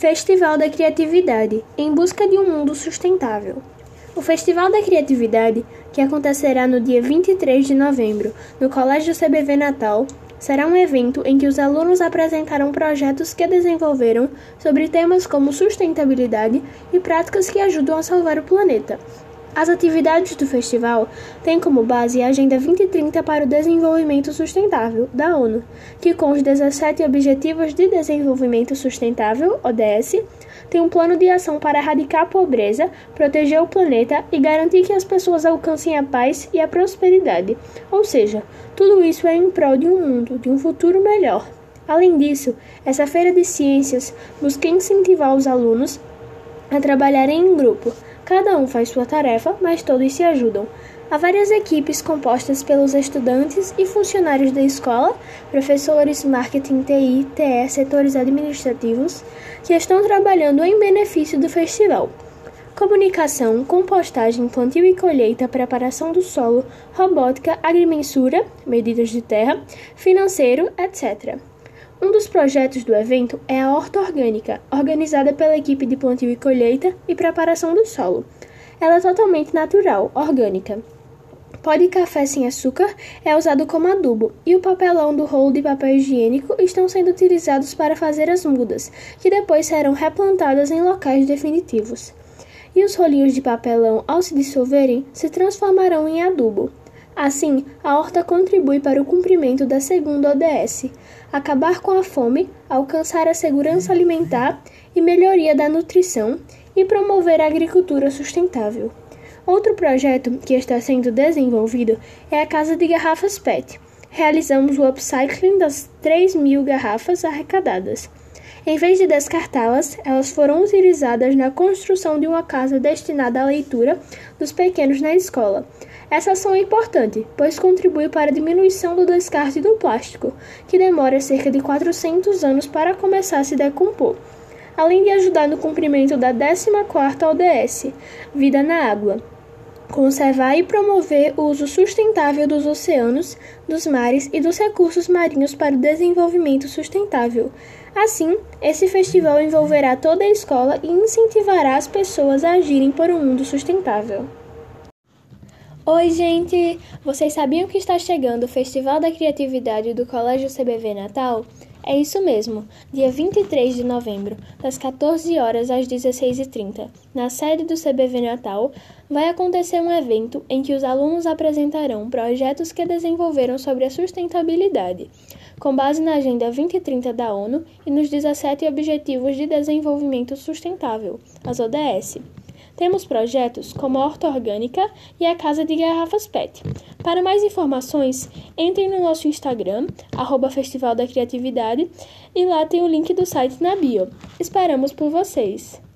Festival da Criatividade Em Busca de um Mundo Sustentável. O Festival da Criatividade, que acontecerá no dia 23 de novembro no Colégio CBV Natal, será um evento em que os alunos apresentarão projetos que desenvolveram sobre temas como sustentabilidade e práticas que ajudam a salvar o planeta. As atividades do festival têm como base a Agenda 2030 para o Desenvolvimento Sustentável, da ONU, que, com os 17 Objetivos de Desenvolvimento Sustentável, ODS, tem um plano de ação para erradicar a pobreza, proteger o planeta e garantir que as pessoas alcancem a paz e a prosperidade. Ou seja, tudo isso é em prol de um mundo, de um futuro melhor. Além disso, essa feira de ciências busca incentivar os alunos a trabalharem em grupo Cada um faz sua tarefa, mas todos se ajudam. Há várias equipes compostas pelos estudantes e funcionários da escola, professores, marketing, TI, TE, setores administrativos, que estão trabalhando em benefício do festival. Comunicação, compostagem, plantio e colheita, preparação do solo, robótica, agrimensura, medidas de terra, financeiro, etc. Um dos projetos do evento é a Horta Orgânica, organizada pela equipe de plantio e colheita e preparação do solo. Ela é totalmente natural, orgânica. Pó de café sem açúcar é usado como adubo e o papelão do rolo de papel higiênico estão sendo utilizados para fazer as mudas, que depois serão replantadas em locais definitivos. E os rolinhos de papelão, ao se dissolverem, se transformarão em adubo. Assim, a horta contribui para o cumprimento da segunda ODS, acabar com a fome, alcançar a segurança alimentar e melhoria da nutrição e promover a agricultura sustentável. Outro projeto que está sendo desenvolvido é a Casa de Garrafas PET. Realizamos o upcycling das 3 mil garrafas arrecadadas. Em vez de descartá-las, elas foram utilizadas na construção de uma casa destinada à leitura dos pequenos na escola. Essa ação é importante, pois contribui para a diminuição do descarte do plástico, que demora cerca de 400 anos para começar a se decompor, além de ajudar no cumprimento da 14ª ODS, Vida na Água. Conservar e promover o uso sustentável dos oceanos, dos mares e dos recursos marinhos para o desenvolvimento sustentável. Assim, esse festival envolverá toda a escola e incentivará as pessoas a agirem por um mundo sustentável. Oi, gente! Vocês sabiam que está chegando o Festival da Criatividade do Colégio CBV Natal? É isso mesmo, dia 23 de novembro, das 14 horas às 16h30, na sede do CBV Natal, vai acontecer um evento em que os alunos apresentarão projetos que desenvolveram sobre a sustentabilidade, com base na Agenda 2030 da ONU e nos 17 Objetivos de Desenvolvimento Sustentável, as ODS. Temos projetos como a Horta Orgânica e a Casa de Garrafas PET. Para mais informações, entrem no nosso Instagram, arroba Festival da Criatividade, e lá tem o link do site na bio. Esperamos por vocês!